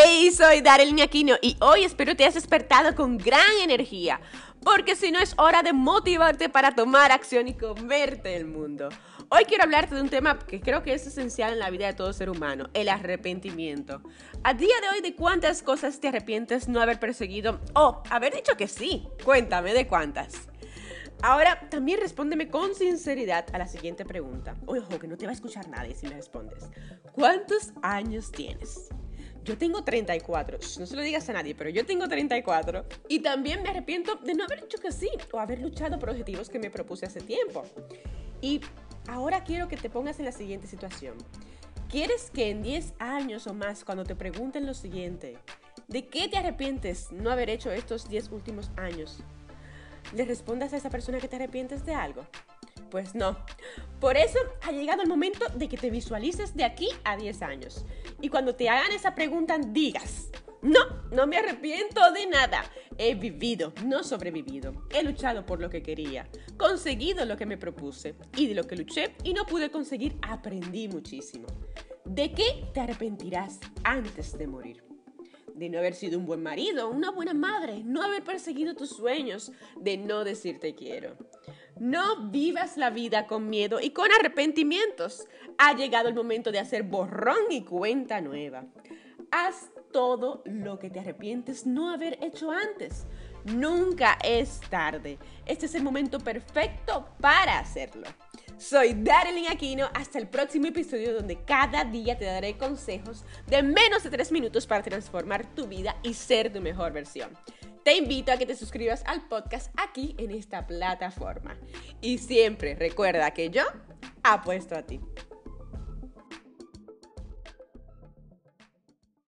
Hey, soy Darelyn Aquino y hoy espero te hayas despertado con gran energía, porque si no es hora de motivarte para tomar acción y comerte el mundo. Hoy quiero hablarte de un tema que creo que es esencial en la vida de todo ser humano, el arrepentimiento. A día de hoy, ¿de cuántas cosas te arrepientes no haber perseguido o haber dicho que sí? Cuéntame de cuántas. Ahora, también respóndeme con sinceridad a la siguiente pregunta. Ojo, que no te va a escuchar nadie si me respondes. ¿Cuántos años tienes? Yo tengo 34, no se lo digas a nadie, pero yo tengo 34 y también me arrepiento de no haber dicho que sí o haber luchado por objetivos que me propuse hace tiempo. Y ahora quiero que te pongas en la siguiente situación. ¿Quieres que en 10 años o más, cuando te pregunten lo siguiente, ¿de qué te arrepientes no haber hecho estos 10 últimos años? ¿Le respondas a esa persona que te arrepientes de algo? Pues no. Por eso ha llegado el momento de que te visualices de aquí a 10 años. Y cuando te hagan esa pregunta, digas, no, no me arrepiento de nada. He vivido, no sobrevivido. He luchado por lo que quería, conseguido lo que me propuse. Y de lo que luché y no pude conseguir, aprendí muchísimo. ¿De qué te arrepentirás antes de morir? de no haber sido un buen marido, una buena madre, no haber perseguido tus sueños, de no decirte quiero. No vivas la vida con miedo y con arrepentimientos. Ha llegado el momento de hacer borrón y cuenta nueva. Haz todo lo que te arrepientes no haber hecho antes. Nunca es tarde. Este es el momento perfecto para hacerlo. Soy Darlene Aquino. Hasta el próximo episodio donde cada día te daré consejos de menos de 3 minutos para transformar tu vida y ser tu mejor versión. Te invito a que te suscribas al podcast aquí en esta plataforma. Y siempre recuerda que yo apuesto a ti.